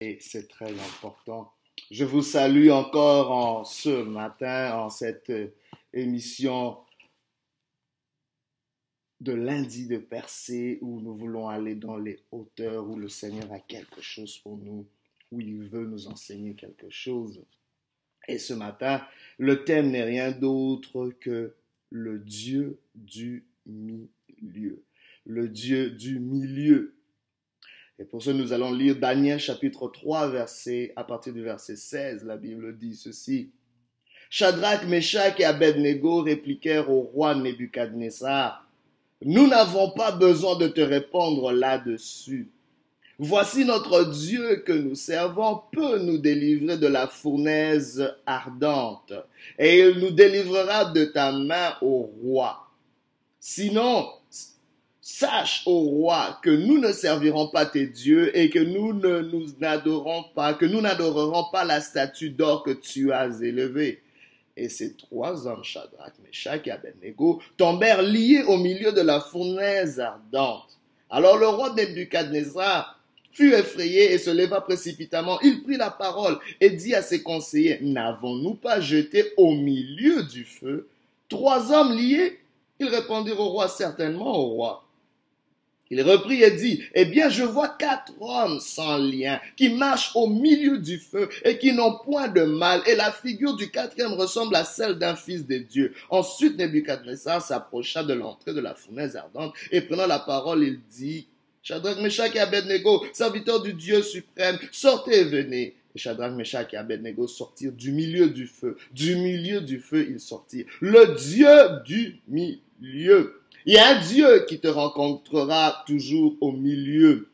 et c'est très important. Je vous salue encore en ce matin, en cette euh, émission de lundi de percée où nous voulons aller dans les hauteurs, où le Seigneur a quelque chose pour nous, où il veut nous enseigner quelque chose. Et ce matin, le thème n'est rien d'autre que le Dieu du milieu. Le Dieu du milieu. Et pour ce, nous allons lire Daniel chapitre 3, verset, à partir du verset 16. La Bible dit ceci. Shadrach, Meshach et Abednego répliquèrent au roi Nebuchadnezzar. Nous n'avons pas besoin de te répondre là-dessus. Voici notre Dieu que nous servons peut nous délivrer de la fournaise ardente, et il nous délivrera de ta main au roi. Sinon, Sache, ô roi, que nous ne servirons pas tes dieux et que nous ne nous n'adorons pas, que nous n'adorerons pas la statue d'or que tu as élevée. Et ces trois hommes, Shadrach, Meshach et Abednego, tombèrent liés au milieu de la fournaise ardente. Alors le roi Nebuchadnezzar fut effrayé et se leva précipitamment. Il prit la parole et dit à ses conseillers, N'avons-nous pas jeté au milieu du feu trois hommes liés? Ils répondirent au roi, certainement au roi. Il reprit et dit, Eh bien, je vois quatre hommes sans lien, qui marchent au milieu du feu et qui n'ont point de mal, et la figure du quatrième ressemble à celle d'un fils de Dieu. Ensuite, Nebuchadnezzar s'approcha de l'entrée de la fournaise ardente, et prenant la parole, il dit, Shadrach, Meshach et Abednego, serviteurs du Dieu suprême, sortez et venez. Et Shadrach, Meshach et Abednego sortirent du milieu du feu. Du milieu du feu, ils sortirent. Le Dieu du milieu il y a Dieu qui te rencontrera toujours au milieu.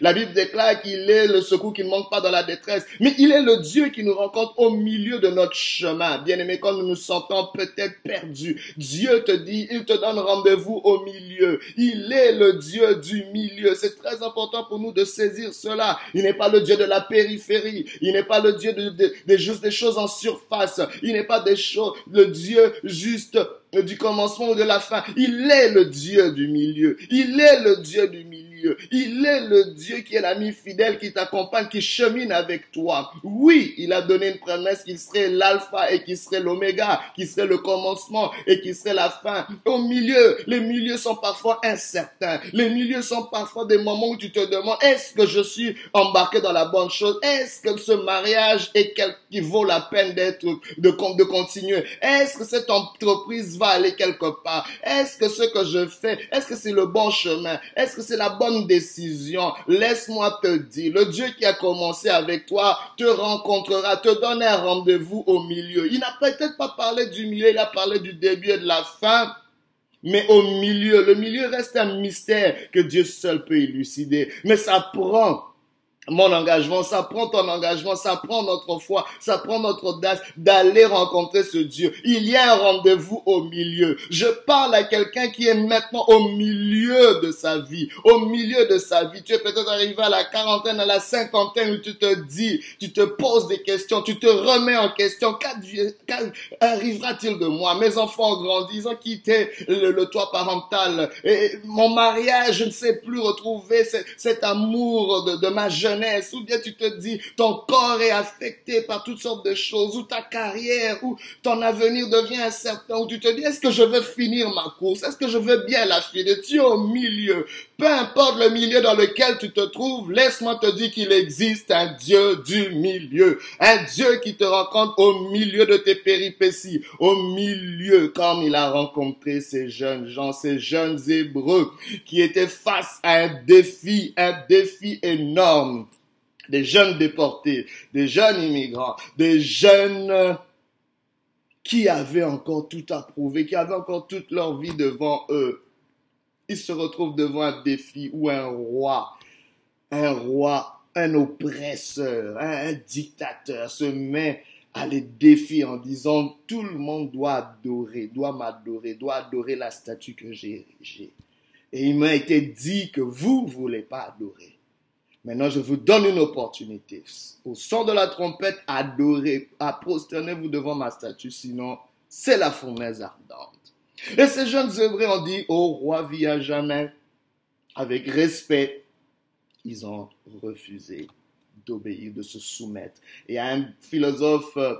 La Bible déclare qu'il est le secours qui ne manque pas dans la détresse, mais il est le Dieu qui nous rencontre au milieu de notre chemin. Bien aimé, quand nous nous sentons peut-être perdus, Dieu te dit, il te donne rendez-vous au milieu. Il est le Dieu du milieu. C'est très important pour nous de saisir cela. Il n'est pas le Dieu de la périphérie. Il n'est pas le Dieu de, juste des choses en surface. Il n'est pas des choses, le Dieu juste du commencement ou de la fin. Il est le Dieu du milieu. Il est le Dieu du milieu. Il est le Dieu qui est l'ami fidèle, qui t'accompagne, qui chemine avec toi. Oui, il a donné une promesse qu'il serait l'alpha et qu'il serait l'oméga, qui serait le commencement et qui serait la fin. Au milieu, les milieux sont parfois incertains. Les milieux sont parfois des moments où tu te demandes, est-ce que je suis embarqué dans la bonne chose? Est-ce que ce mariage est quelque qui vaut la peine d'être, de, continuer? Est-ce que cette entreprise va aller quelque part? Est-ce que ce que je fais, est-ce que c'est le bon chemin? Est-ce que c'est la bonne décision? Laisse-moi te dire, le Dieu qui a commencé avec toi te rencontrera, te donne un rendez-vous au milieu. Il n'a peut-être pas parlé du milieu, il a parlé du début et de la fin. Mais au milieu, le milieu reste un mystère que Dieu seul peut élucider. Mais ça prend mon engagement, ça prend ton engagement, ça prend notre foi, ça prend notre audace d'aller rencontrer ce Dieu. Il y a un rendez-vous au milieu. Je parle à quelqu'un qui est maintenant au milieu de sa vie, au milieu de sa vie. Tu es peut-être arrivé à la quarantaine, à la cinquantaine où tu te dis, tu te poses des questions, tu te remets en question. Qu'arrivera-t-il de moi? Mes enfants ont grandi, ils ont quitté le, toit parental. Et mon mariage, je ne sais plus retrouver cet, amour de, de ma jeunesse ou bien tu te dis ton corps est affecté par toutes sortes de choses, ou ta carrière, ou ton avenir devient incertain, ou tu te dis est-ce que je veux finir ma course, est-ce que je veux bien la finir, tu es au milieu, peu importe le milieu dans lequel tu te trouves, laisse-moi te dire qu'il existe un Dieu du milieu, un Dieu qui te rencontre au milieu de tes péripéties, au milieu comme il a rencontré ces jeunes gens, ces jeunes Hébreux qui étaient face à un défi, un défi énorme des jeunes déportés, des jeunes immigrants, des jeunes qui avaient encore tout à prouver, qui avaient encore toute leur vie devant eux. Ils se retrouvent devant un défi ou un roi, un roi, un oppresseur, un, dictateur se met à les défier en disant tout le monde doit adorer, doit m'adorer, doit adorer la statue que j'ai érigée. Et il m'a été dit que vous ne voulez pas adorer. Maintenant, je vous donne une opportunité. Au son de la trompette, adorez, prosternez-vous devant ma statue, sinon c'est la fournaise ardente. Et ces jeunes Hébreux ont dit, ô roi, vis à jamais. Avec respect, ils ont refusé d'obéir, de se soumettre. Et il y a un philosophe euh,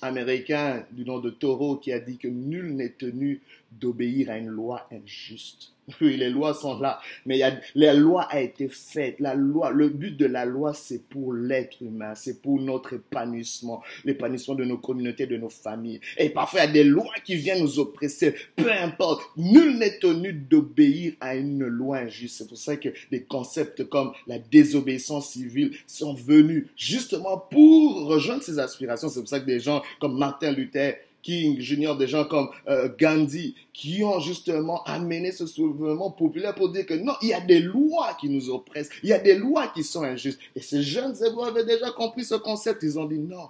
américain du nom de Thoreau qui a dit que nul n'est tenu d'obéir à une loi injuste. Oui, les lois sont là, mais y a, la loi a été faite. La loi, le but de la loi, c'est pour l'être humain, c'est pour notre épanouissement, l'épanouissement de nos communautés, de nos familles. Et parfois, il y a des lois qui viennent nous oppresser. Peu importe, nul n'est tenu d'obéir à une loi injuste. C'est pour ça que des concepts comme la désobéissance civile sont venus justement pour rejoindre ces aspirations. C'est pour ça que des gens comme Martin Luther King Junior, des gens comme euh, Gandhi, qui ont justement amené ce soulèvement populaire pour dire que non, il y a des lois qui nous oppressent, il y a des lois qui sont injustes. Et ces jeunes Hébreux avaient déjà compris ce concept, ils ont dit non.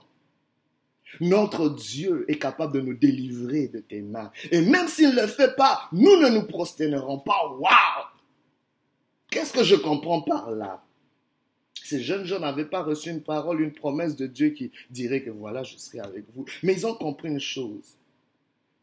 Notre Dieu est capable de nous délivrer de tes mains. Et même s'il ne le fait pas, nous ne nous prosternerons pas. Waouh! Qu'est-ce que je comprends par là? Ces jeunes gens n'avaient pas reçu une parole, une promesse de Dieu qui dirait que voilà, je serai avec vous. Mais ils ont compris une chose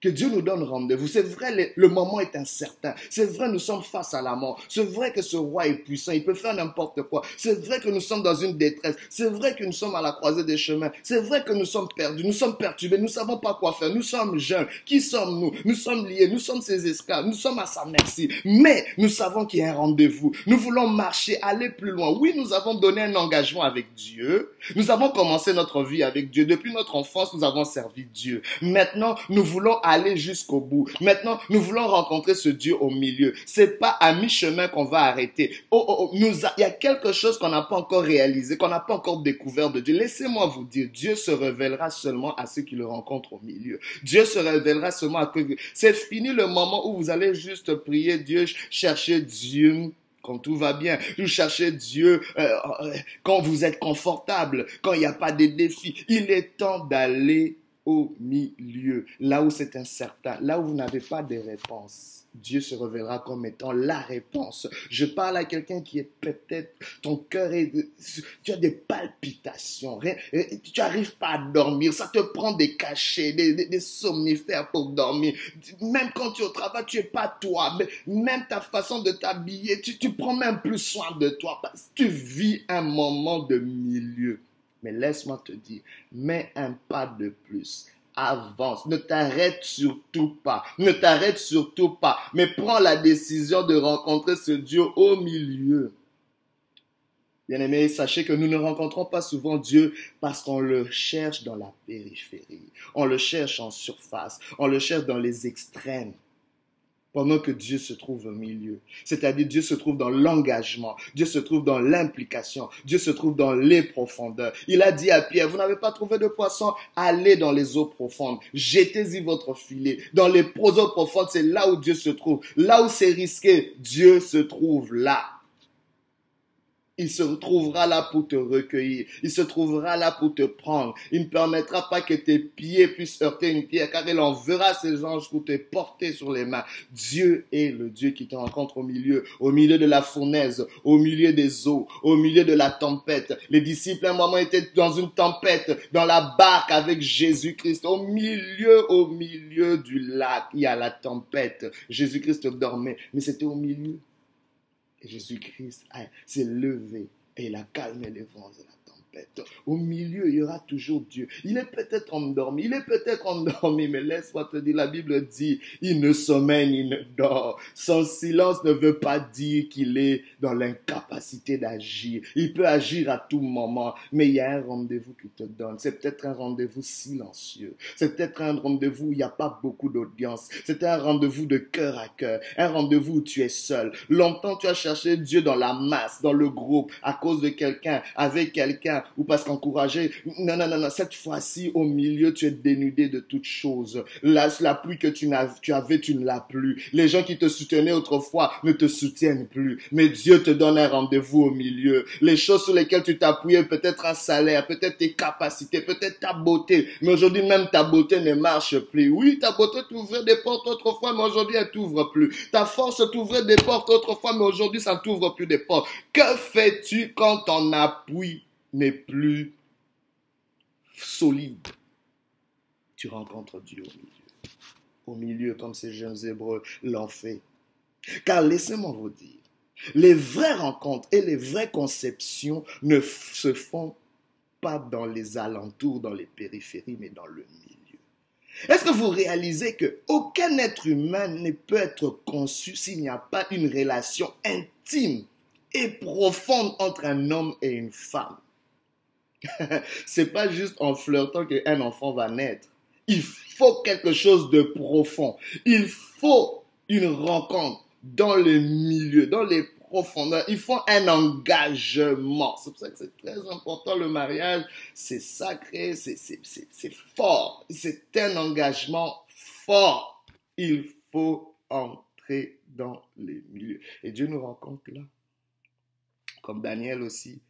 que Dieu nous donne rendez-vous. C'est vrai, le, moment est incertain. C'est vrai, nous sommes face à la mort. C'est vrai que ce roi est puissant. Il peut faire n'importe quoi. C'est vrai que nous sommes dans une détresse. C'est vrai que nous sommes à la croisée des chemins. C'est vrai que nous sommes perdus. Nous sommes perturbés. Nous ne savons pas quoi faire. Nous sommes jeunes. Qui sommes-nous? Nous sommes liés. Nous sommes ses esclaves. Nous sommes à sa merci. Mais nous savons qu'il y a un rendez-vous. Nous voulons marcher, aller plus loin. Oui, nous avons donné un engagement avec Dieu. Nous avons commencé notre vie avec Dieu. Depuis notre enfance, nous avons servi Dieu. Maintenant, nous voulons aller jusqu'au bout. Maintenant, nous voulons rencontrer ce Dieu au milieu. C'est pas à mi-chemin qu'on va arrêter. Oh, oh, oh il y a quelque chose qu'on n'a pas encore réalisé, qu'on n'a pas encore découvert de Dieu. Laissez-moi vous dire, Dieu se révélera seulement à ceux qui le rencontrent au milieu. Dieu se révélera seulement à ceux C'est fini le moment où vous allez juste prier Dieu, chercher Dieu quand tout va bien. Vous cherchez Dieu euh, euh, quand vous êtes confortable, quand il n'y a pas de défis. Il est temps d'aller au milieu, là où c'est incertain, là où vous n'avez pas de réponse. Dieu se révélera comme étant la réponse. Je parle à quelqu'un qui est peut-être, ton cœur est, tu as des palpitations, tu n'arrives pas à dormir, ça te prend des cachets, des, somnifères pour dormir. Même quand tu es au travail, tu es pas toi, même ta façon de t'habiller, tu, tu prends même plus soin de toi parce que tu vis un moment de milieu. Mais laisse-moi te dire, mets un pas de plus. Avance. Ne t'arrête surtout pas. Ne t'arrête surtout pas. Mais prends la décision de rencontrer ce Dieu au milieu. Bien-aimés, sachez que nous ne rencontrons pas souvent Dieu parce qu'on le cherche dans la périphérie. On le cherche en surface. On le cherche dans les extrêmes pendant que Dieu se trouve au milieu. C'est-à-dire Dieu se trouve dans l'engagement, Dieu se trouve dans l'implication, Dieu se trouve dans les profondeurs. Il a dit à Pierre, vous n'avez pas trouvé de poisson, allez dans les eaux profondes, jetez-y votre filet. Dans les eaux profondes, c'est là où Dieu se trouve. Là où c'est risqué, Dieu se trouve là. Il se trouvera là pour te recueillir. Il se trouvera là pour te prendre. Il ne permettra pas que tes pieds puissent heurter une pierre, car il enverra ses anges pour te porter sur les mains. Dieu est le Dieu qui te rencontre au milieu, au milieu de la fournaise, au milieu des eaux, au milieu de la tempête. Les disciples, à un moment, étaient dans une tempête, dans la barque avec Jésus-Christ. Au milieu, au milieu du lac, il y a la tempête. Jésus-Christ dormait, mais c'était au milieu. Jésus-Christ s'est levé et il a calmé les vents de la au milieu, il y aura toujours Dieu. Il est peut-être endormi, il est peut-être endormi, mais laisse-moi te dire, la Bible dit, il ne sommeille, il ne dort. Son silence ne veut pas dire qu'il est dans l'incapacité d'agir. Il peut agir à tout moment, mais il y a un rendez-vous qu'il te donne. C'est peut-être un rendez-vous silencieux. C'est peut-être un rendez-vous où il n'y a pas beaucoup d'audience. C'est un rendez-vous de cœur à cœur. Un rendez-vous où tu es seul. Longtemps, tu as cherché Dieu dans la masse, dans le groupe, à cause de quelqu'un, avec quelqu'un ou parce qu'encourager. Non, non, non, non. Cette fois-ci, au milieu, tu es dénudé de toutes choses. La, la que tu, avais, tu ne l'as plus. Les gens qui te soutenaient autrefois ne te soutiennent plus. Mais Dieu te donne un rendez-vous au milieu. Les choses sur lesquelles tu t'appuyais, peut-être un salaire, peut-être tes capacités, peut-être ta beauté. Mais aujourd'hui, même ta beauté ne marche plus. Oui, ta beauté t'ouvrait des portes autrefois, mais aujourd'hui, elle t'ouvre plus. Ta force t'ouvrait des portes autrefois, mais aujourd'hui, ça ne t'ouvre plus des portes. Que fais-tu quand ton appui n'est plus solide, tu rencontres Dieu au milieu. Au milieu, comme ces jeunes Hébreux l'ont fait. Car laissez-moi vous dire, Les vraies rencontres et les vraies conceptions ne se font pas dans les alentours, dans les périphéries, mais dans le milieu. Est-ce que vous réalisez que aucun être humain ne peut être conçu s'il n'y a pas une relation intime et profonde entre un homme et une femme? C'est pas juste en flirtant qu'un enfant va naître. Il faut quelque chose de profond. Il faut une rencontre dans le milieu, dans les profondeurs. Il faut un engagement. C'est pour ça que c'est très important le mariage. C'est sacré, c'est fort. C'est un engagement fort. Il faut entrer dans les milieux. Et Dieu nous rencontre là. Comme Daniel aussi,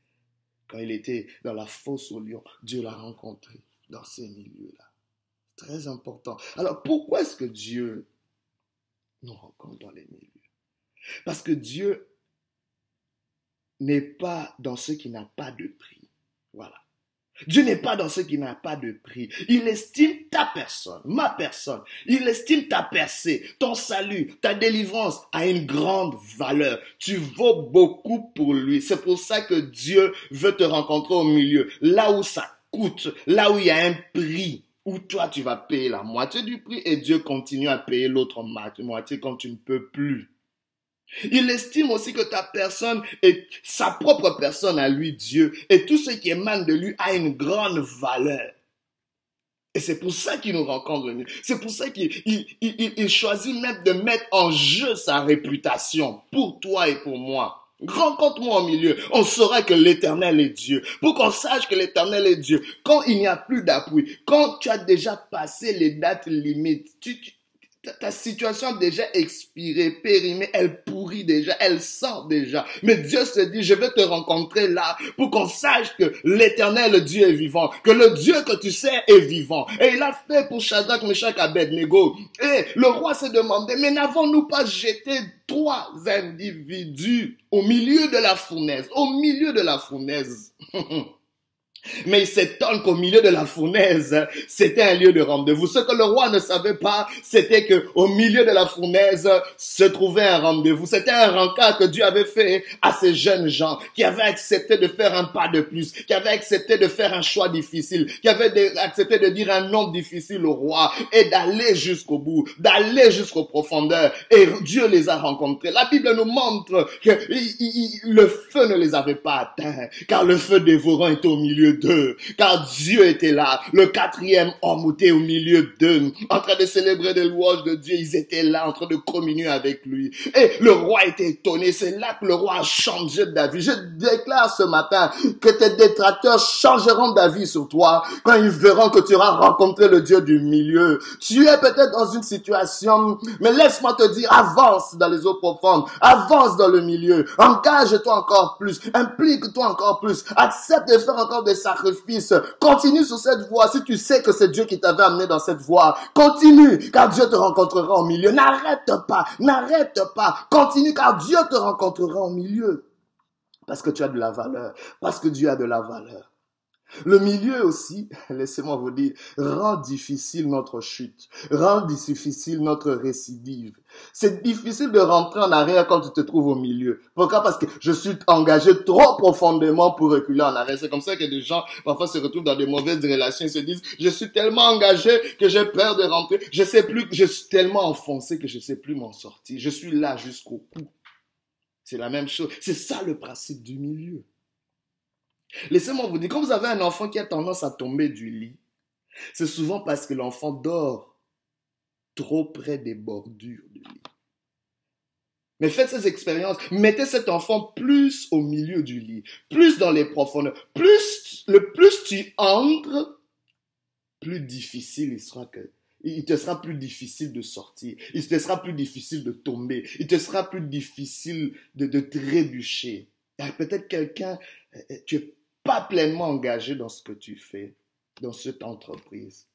quand il était dans la fosse au lion, Dieu l'a rencontré dans ces milieux-là. Très important. Alors pourquoi est-ce que Dieu nous rencontre dans les milieux? Parce que Dieu n'est pas dans ce qui n'a pas de prix. Voilà. Dieu n'est pas dans ce qui n'a pas de prix. Il estime ta personne, ma personne. Il estime ta percée, ton salut, ta délivrance à une grande valeur. Tu vaux beaucoup pour lui. C'est pour ça que Dieu veut te rencontrer au milieu, là où ça coûte, là où il y a un prix, où toi tu vas payer la moitié du prix et Dieu continue à payer l'autre moitié quand tu ne peux plus. Il estime aussi que ta personne est sa propre personne à lui, Dieu, et tout ce qui émane de lui a une grande valeur. Et c'est pour ça qu'il nous rencontre. C'est pour ça qu'il il, choisit même de mettre en jeu sa réputation pour toi et pour moi. Rencontre-moi au milieu. On saura que l'éternel est Dieu. Pour qu'on sache que l'éternel est Dieu. Quand il n'y a plus d'appui, quand tu as déjà passé les dates limites, tu, ta situation déjà expirée, périmée, elle pourrit déjà, elle sent déjà. Mais Dieu se dit, je vais te rencontrer là pour qu'on sache que l'éternel Dieu est vivant, que le Dieu que tu sais est vivant. Et il a fait pour Shadrach, Meshach, Abednego. Et le roi s'est demandé, mais n'avons-nous pas jeté trois individus au milieu de la fournaise, au milieu de la fournaise? Mais il s'étonne qu'au milieu de la fournaise, c'était un lieu de rendez-vous. Ce que le roi ne savait pas, c'était que au milieu de la fournaise se trouvait un rendez-vous. C'était un rencard que Dieu avait fait à ces jeunes gens qui avaient accepté de faire un pas de plus, qui avaient accepté de faire un choix difficile, qui avaient accepté de dire un nom difficile au roi et d'aller jusqu'au bout, d'aller jusqu'aux profondeurs. Et Dieu les a rencontrés. La Bible nous montre que le feu ne les avait pas atteints, car le feu dévorant était au milieu d'eux, car Dieu était là. Le quatrième homme était au milieu d'eux, en train de célébrer des louanges de Dieu. Ils étaient là, en train de communier avec lui. Et le roi était étonné. C'est là que le roi a changé d'avis. Je déclare ce matin que tes détracteurs changeront d'avis sur toi quand ils verront que tu auras rencontré le Dieu du milieu. Tu es peut-être dans une situation, mais laisse-moi te dire, avance dans les eaux profondes, avance dans le milieu, engage-toi encore plus, implique-toi encore plus, accepte de faire encore des sacrifice. Continue sur cette voie. Si tu sais que c'est Dieu qui t'avait amené dans cette voie, continue, car Dieu te rencontrera au milieu. N'arrête pas, n'arrête pas. Continue, car Dieu te rencontrera au milieu. Parce que tu as de la valeur, parce que Dieu a de la valeur. Le milieu aussi, laissez-moi vous dire, rend difficile notre chute, rend difficile notre récidive. C'est difficile de rentrer en arrière quand tu te trouves au milieu. Pourquoi? Parce que je suis engagé trop profondément pour reculer en arrière. C'est comme ça que des gens parfois se retrouvent dans des mauvaises relations et se disent, je suis tellement engagé que j'ai peur de rentrer. Je sais plus, je suis tellement enfoncé que je sais plus m'en sortir. Je suis là jusqu'au cou. C'est la même chose. C'est ça le principe du milieu. Laissez-moi vous dire, quand vous avez un enfant qui a tendance à tomber du lit, c'est souvent parce que l'enfant dort trop près des bordures du lit. Mais faites ces expériences, mettez cet enfant plus au milieu du lit, plus dans les profondeurs, plus, le plus tu entres, plus difficile il sera que, il te sera plus difficile de sortir, il te sera plus difficile de tomber, il te sera plus difficile de, de trébucher. Peut-être quelqu'un, euh, euh, tu es pas pleinement engagé dans ce que tu fais, dans cette entreprise,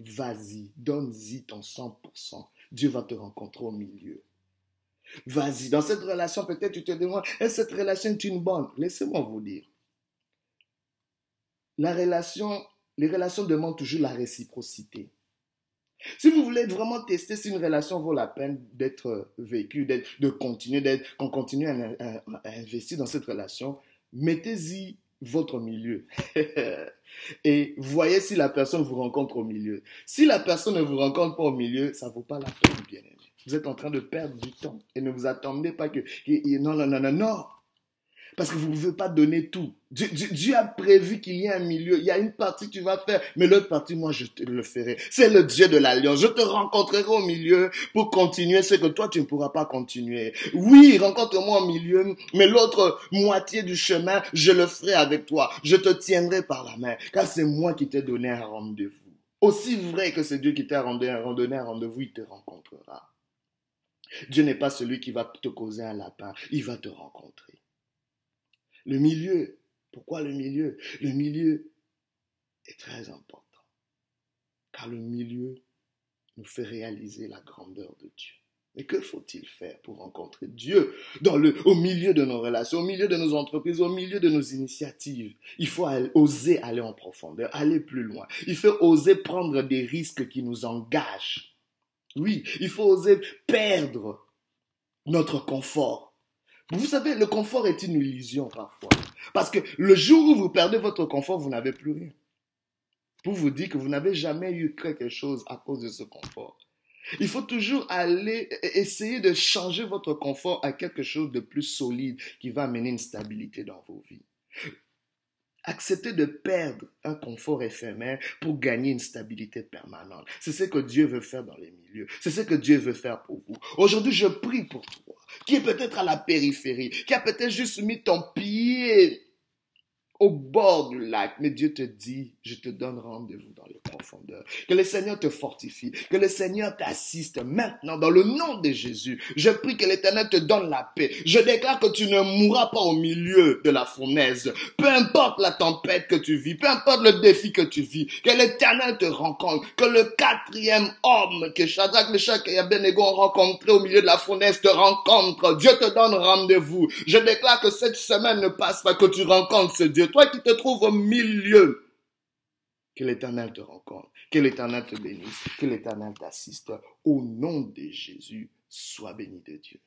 vas-y, donne-y ton 100%. Dieu va te rencontrer au milieu. Vas-y, dans cette relation, peut-être tu te demandes, est-ce cette relation est une bonne? Laissez-moi vous dire. La relation, les relations demandent toujours la réciprocité. Si vous voulez vraiment tester si une relation vaut la peine d'être vécue, de continuer, d'être, qu'on continue à, investir dans cette relation, mettez-y votre milieu. Et voyez si la personne vous rencontre au milieu. Si la personne ne vous rencontre pas au milieu, ça ne vaut pas la peine, bien aimé. Vous êtes en train de perdre du temps. Et ne vous attendez pas que... Non, non, non, non, non. Parce que vous ne pouvez pas donner tout. Dieu, a prévu qu'il y ait un milieu. Il y a une partie que tu vas faire, mais l'autre partie, moi, je te le ferai. C'est le Dieu de l'alliance. Je te rencontrerai au milieu pour continuer ce que toi, tu ne pourras pas continuer. Oui, rencontre-moi au milieu, mais l'autre moitié du chemin, je le ferai avec toi. Je te tiendrai par la main, car c'est moi qui t'ai donné un rendez-vous. Aussi vrai que c'est Dieu qui t'a donné un rendez-vous, il te rencontrera. Dieu n'est pas celui qui va te causer un lapin, il va te rencontrer. Le milieu, pourquoi le milieu? Le milieu est très important, car le milieu nous fait réaliser la grandeur de Dieu. Mais que faut-il faire pour rencontrer Dieu au milieu de nos relations, au milieu de nos entreprises, au milieu de nos initiatives? Il faut oser aller en profondeur, aller plus loin. Il faut oser prendre des risques qui nous engagent. Oui, il faut oser perdre notre confort. Vous savez, le confort est une illusion parfois. Parce que le jour où vous perdez votre confort, vous n'avez plus rien. Pour vous dire que vous n'avez jamais eu quelque chose à cause de ce confort. Il faut toujours aller essayer de changer votre confort à quelque chose de plus solide qui va amener une stabilité dans vos vies. Accepter de perdre un confort éphémère pour gagner une stabilité permanente. C'est ce que Dieu veut faire dans les milieux. C'est ce que Dieu veut faire pour vous. Aujourd'hui, je prie pour toi, qui est peut-être à la périphérie, qui a peut-être juste mis ton pied au bord du lac, mais Dieu te dit, je te donne rendez-vous dans les profondeurs. Que le Seigneur te fortifie, que le Seigneur t'assiste maintenant dans le nom de Jésus. Je prie que l'Éternel te donne la paix. Je déclare que tu ne mourras pas au milieu de la fournaise. Peu importe la tempête que tu vis, peu importe le défi que tu vis, que l'Éternel te rencontre, que le quatrième homme que Shadrach, Meshach et Abednego ont rencontré au milieu de la fournaise te rencontre. Dieu te donne rendez-vous. Je déclare que cette semaine ne passe pas, que tu rencontres ce Dieu toi qui te trouves au milieu, que l'Éternel te rencontre, que l'Éternel te bénisse, que l'Éternel t'assiste. Au nom de Jésus, sois béni de Dieu.